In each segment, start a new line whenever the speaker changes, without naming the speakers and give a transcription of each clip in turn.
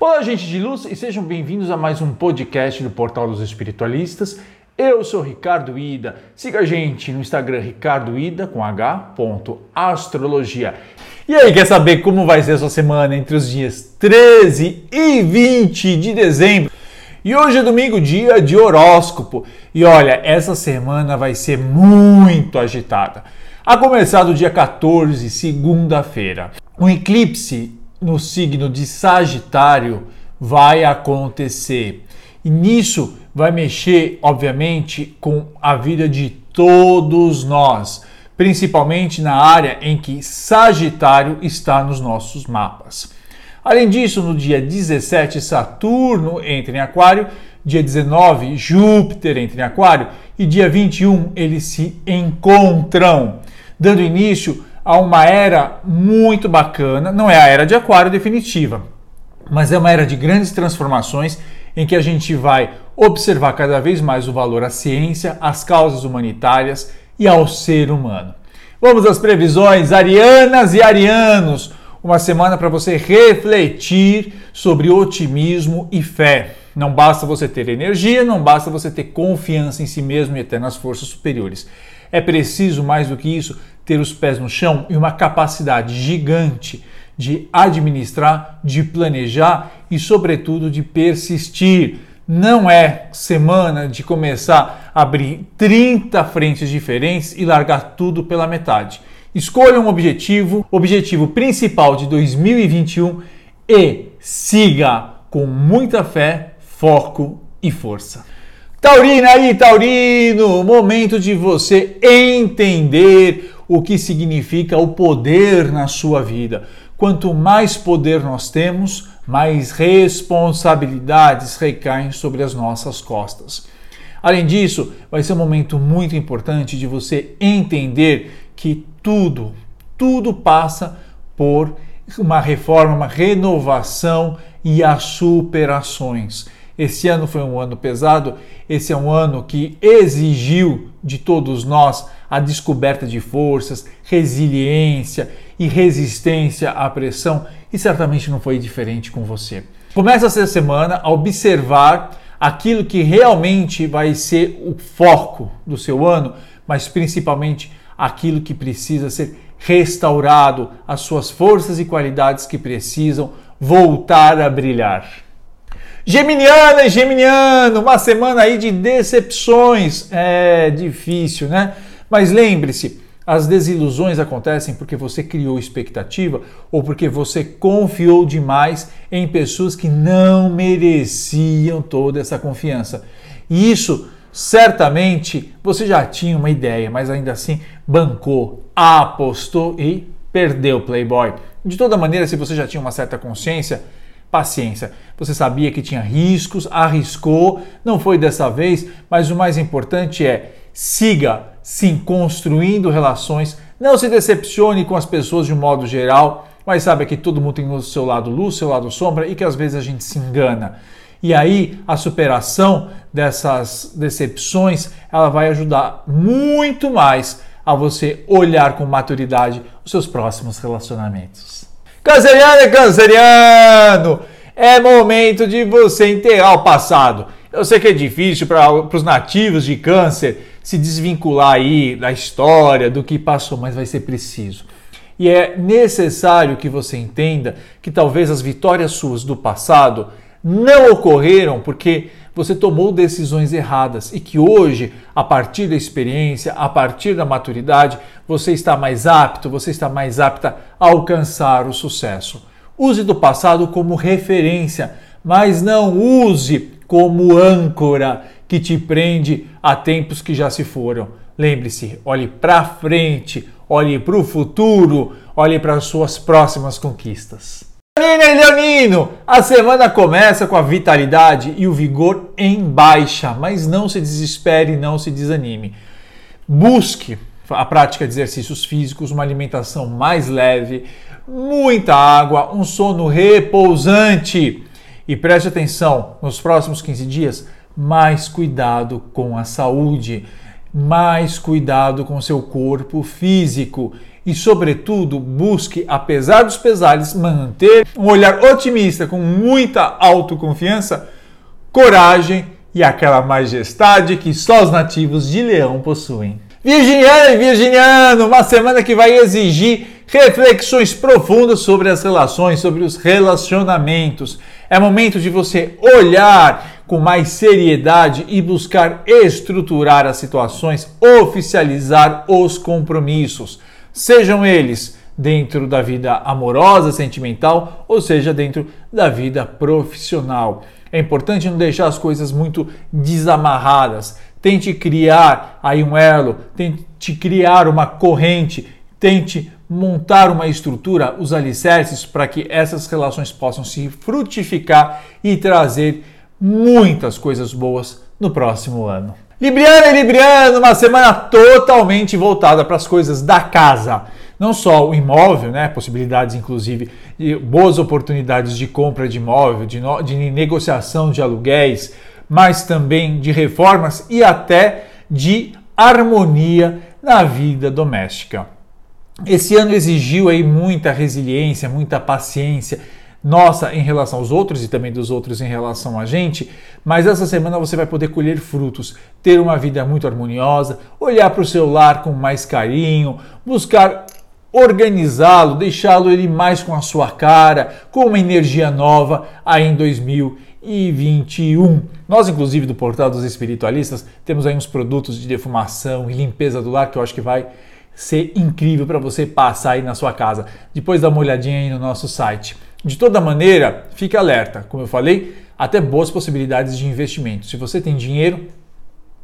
Olá, gente de luz, e sejam bem-vindos a mais um podcast do Portal dos Espiritualistas. Eu sou Ricardo Ida. Siga a gente no Instagram Ricardo Ida com H. Astrologia. E aí, quer saber como vai ser a sua semana entre os dias 13 e 20 de dezembro? E hoje é domingo, dia de horóscopo. E olha, essa semana vai ser muito agitada. A começar do dia 14, segunda-feira. Um eclipse no signo de Sagitário vai acontecer. E nisso vai mexer, obviamente, com a vida de todos nós, principalmente na área em que Sagitário está nos nossos mapas. Além disso, no dia 17, Saturno entra em Aquário, dia 19, Júpiter entra em Aquário e dia 21 eles se encontram, dando início a uma era muito bacana. Não é a era de Aquário definitiva, mas é uma era de grandes transformações em que a gente vai observar cada vez mais o valor à ciência, às causas humanitárias e ao ser humano. Vamos às previsões, arianas e arianos. Uma semana para você refletir sobre otimismo e fé. Não basta você ter energia, não basta você ter confiança em si mesmo e até nas forças superiores. É preciso, mais do que isso, ter os pés no chão e uma capacidade gigante de administrar, de planejar e, sobretudo, de persistir. Não é semana de começar a abrir 30 frentes diferentes e largar tudo pela metade. Escolha um objetivo, objetivo principal de 2021 e siga com muita fé, foco e força. Taurina aí, Taurino, momento de você entender o que significa o poder na sua vida. Quanto mais poder nós temos, mais responsabilidades recaem sobre as nossas costas. Além disso, vai ser um momento muito importante de você entender que tudo, tudo passa por uma reforma, uma renovação e as superações. Esse ano foi um ano pesado, esse é um ano que exigiu de todos nós a descoberta de forças, resiliência e resistência à pressão, e certamente não foi diferente com você. Começa essa semana a observar aquilo que realmente vai ser o foco do seu ano, mas principalmente aquilo que precisa ser restaurado, as suas forças e qualidades que precisam voltar a brilhar. Geminiana e Geminiano, uma semana aí de decepções. É difícil, né? Mas lembre-se, as desilusões acontecem porque você criou expectativa ou porque você confiou demais em pessoas que não mereciam toda essa confiança. E isso certamente você já tinha uma ideia, mas ainda assim bancou, apostou e perdeu Playboy. De toda maneira, se você já tinha uma certa consciência, paciência. Você sabia que tinha riscos, arriscou, não foi dessa vez, mas o mais importante é siga sim construindo relações, não se decepcione com as pessoas de um modo geral, mas saiba que todo mundo tem o seu lado luz, seu lado sombra e que às vezes a gente se engana. E aí a superação dessas decepções, ela vai ajudar muito mais a você olhar com maturidade os seus próximos relacionamentos. Canceriano e canceriano! É momento de você enterrar o passado. Eu sei que é difícil para os nativos de câncer se desvincular aí da história, do que passou, mas vai ser preciso. E é necessário que você entenda que talvez as vitórias suas do passado não ocorreram porque você tomou decisões erradas e que hoje, a partir da experiência, a partir da maturidade, você está mais apto, você está mais apta a alcançar o sucesso. Use do passado como referência, mas não use como âncora que te prende a tempos que já se foram. Lembre-se, olhe para frente, olhe para o futuro, olhe para as suas próximas conquistas. Leonina e Leonino, a semana começa com a vitalidade e o vigor em baixa, mas não se desespere, não se desanime. Busque a prática de exercícios físicos, uma alimentação mais leve, muita água, um sono repousante. E preste atenção, nos próximos 15 dias, mais cuidado com a saúde. mais cuidado com seu corpo físico e, sobretudo, busque, apesar dos pesares, manter um olhar otimista com muita autoconfiança, coragem e aquela majestade que só os nativos de Leão possuem. Virginiana e Virginiano, uma semana que vai exigir reflexões profundas sobre as relações, sobre os relacionamentos. É momento de você olhar com mais seriedade e buscar estruturar as situações, oficializar os compromissos, sejam eles dentro da vida amorosa, sentimental, ou seja, dentro da vida profissional. É importante não deixar as coisas muito desamarradas. Tente criar aí um elo, tente criar uma corrente, tente montar uma estrutura, os alicerces para que essas relações possam se frutificar e trazer muitas coisas boas no próximo ano. Libriano e Libriano, uma semana totalmente voltada para as coisas da casa. Não só o imóvel, né, possibilidades inclusive de boas oportunidades de compra de imóvel, de, no, de negociação de aluguéis, mas também de reformas e até de harmonia na vida doméstica. Esse ano exigiu aí muita resiliência, muita paciência, nossa em relação aos outros e também dos outros em relação a gente, mas essa semana você vai poder colher frutos, ter uma vida muito harmoniosa, olhar para o seu lar com mais carinho, buscar organizá-lo, deixá-lo ele mais com a sua cara, com uma energia nova aí em 2021. Nós, inclusive, do Portal dos Espiritualistas, temos aí uns produtos de defumação e limpeza do lar que eu acho que vai ser incrível para você passar aí na sua casa. Depois dá uma olhadinha aí no nosso site. De toda maneira, fique alerta. Como eu falei, até boas possibilidades de investimento. Se você tem dinheiro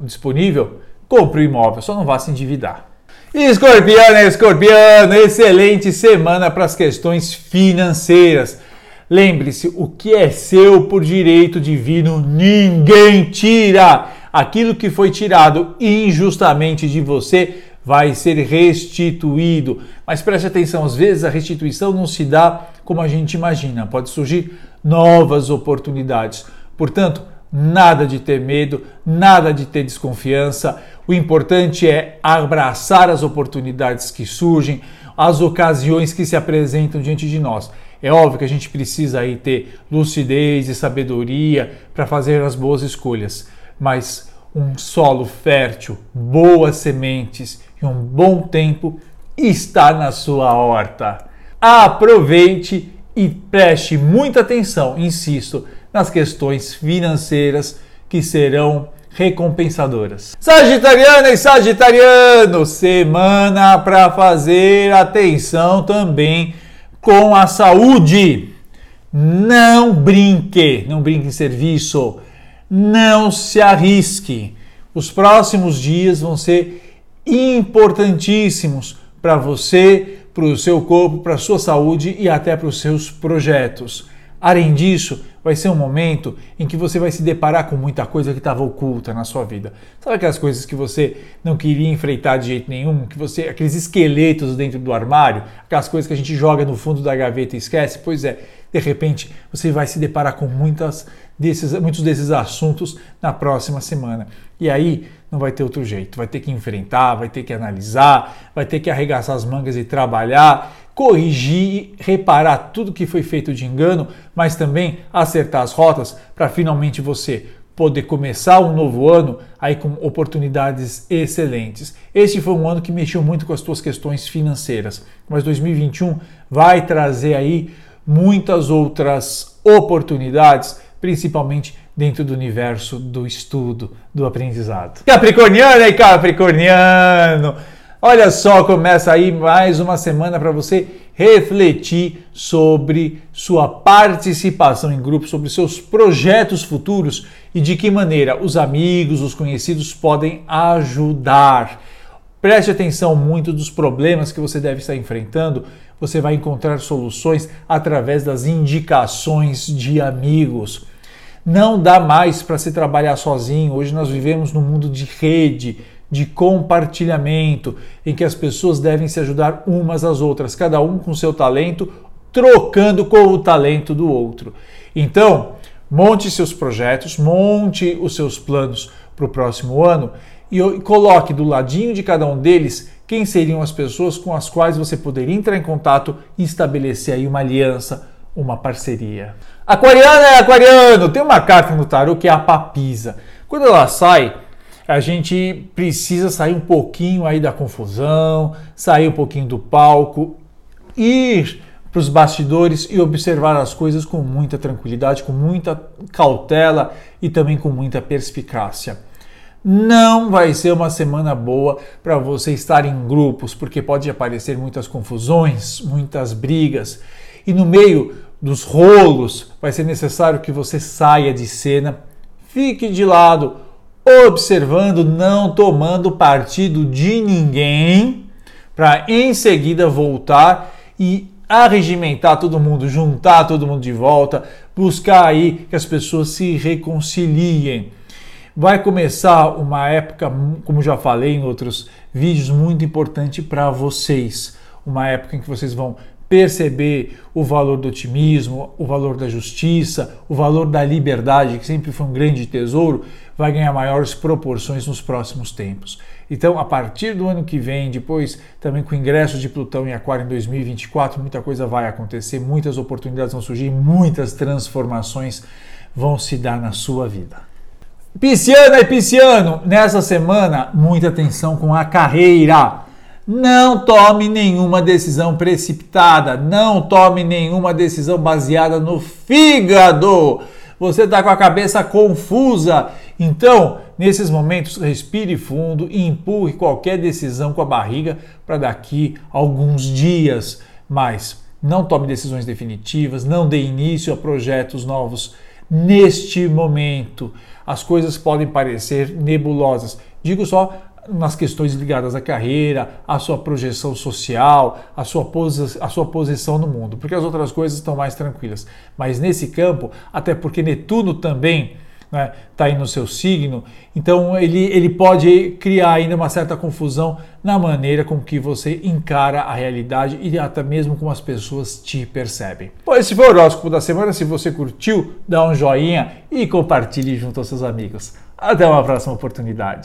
disponível, compre o imóvel, só não vá se endividar. Escorpiano, escorpiano, excelente semana para as questões financeiras. Lembre-se, o que é seu por direito divino, ninguém tira. Aquilo que foi tirado injustamente de você vai ser restituído. Mas preste atenção, às vezes a restituição não se dá como a gente imagina, pode surgir novas oportunidades. Portanto, nada de ter medo, nada de ter desconfiança. O importante é abraçar as oportunidades que surgem, as ocasiões que se apresentam diante de nós. É óbvio que a gente precisa aí ter lucidez e sabedoria para fazer as boas escolhas, mas um solo fértil, boas sementes e um bom tempo está na sua horta. Aproveite e preste muita atenção, insisto, nas questões financeiras que serão recompensadoras. Sagitariana e Sagitariano, semana para fazer atenção também com a saúde. Não brinque, não brinque em serviço, não se arrisque. Os próximos dias vão ser importantíssimos para você, para o seu corpo, para a sua saúde e até para os seus projetos. Além disso, vai ser um momento em que você vai se deparar com muita coisa que estava oculta na sua vida. Sabe aquelas coisas que você não queria enfrentar de jeito nenhum, que você aqueles esqueletos dentro do armário, aquelas coisas que a gente joga no fundo da gaveta e esquece? Pois é, de repente você vai se deparar com muitas desses, muitos desses assuntos na próxima semana. E aí não vai ter outro jeito, vai ter que enfrentar, vai ter que analisar, vai ter que arregaçar as mangas e trabalhar, corrigir, reparar tudo que foi feito de engano, mas também acertar as rotas para finalmente você poder começar um novo ano aí com oportunidades excelentes. Este foi um ano que mexeu muito com as tuas questões financeiras, mas 2021 vai trazer aí muitas outras oportunidades principalmente dentro do universo do estudo, do aprendizado. Capricorniano e Capricorniano! Olha só, começa aí mais uma semana para você refletir sobre sua participação em grupo, sobre seus projetos futuros e de que maneira os amigos, os conhecidos podem ajudar. Preste atenção muito dos problemas que você deve estar enfrentando. Você vai encontrar soluções através das indicações de amigos. Não dá mais para se trabalhar sozinho. Hoje nós vivemos num mundo de rede, de compartilhamento, em que as pessoas devem se ajudar umas às outras, cada um com seu talento, trocando com o talento do outro. Então, monte seus projetos, monte os seus planos para o próximo ano e coloque do ladinho de cada um deles quem seriam as pessoas com as quais você poderia entrar em contato e estabelecer aí uma aliança, uma parceria. Aquariana é aquariano, tem uma carta no tarô que é a papisa. Quando ela sai, a gente precisa sair um pouquinho aí da confusão, sair um pouquinho do palco, ir para os bastidores e observar as coisas com muita tranquilidade, com muita cautela e também com muita perspicácia. Não vai ser uma semana boa para você estar em grupos, porque pode aparecer muitas confusões, muitas brigas, e no meio dos rolos vai ser necessário que você saia de cena, fique de lado, observando, não tomando partido de ninguém, para em seguida voltar e arregimentar todo mundo, juntar todo mundo de volta, buscar aí que as pessoas se reconciliem. Vai começar uma época, como já falei em outros vídeos, muito importante para vocês. Uma época em que vocês vão perceber o valor do otimismo, o valor da justiça, o valor da liberdade, que sempre foi um grande tesouro, vai ganhar maiores proporções nos próximos tempos. Então, a partir do ano que vem, depois também com o ingresso de Plutão em Aquário em 2024, muita coisa vai acontecer, muitas oportunidades vão surgir, muitas transformações vão se dar na sua vida. Pisciana e pisciano, nessa semana, muita atenção com a carreira. Não tome nenhuma decisão precipitada, não tome nenhuma decisão baseada no fígado. Você está com a cabeça confusa. Então, nesses momentos, respire fundo e empurre qualquer decisão com a barriga para daqui alguns dias. Mas não tome decisões definitivas, não dê início a projetos novos neste momento as coisas podem parecer nebulosas. Digo só nas questões ligadas à carreira, à sua projeção social, à sua, posi à sua posição no mundo, porque as outras coisas estão mais tranquilas. Mas nesse campo, até porque Netuno também está né, tá aí no seu signo, então ele, ele pode criar ainda uma certa confusão na maneira com que você encara a realidade e até mesmo como as pessoas te percebem. Bom, esse foi o horóscopo da semana. Se você curtiu, dá um joinha e compartilhe junto aos seus amigos. Até uma próxima oportunidade.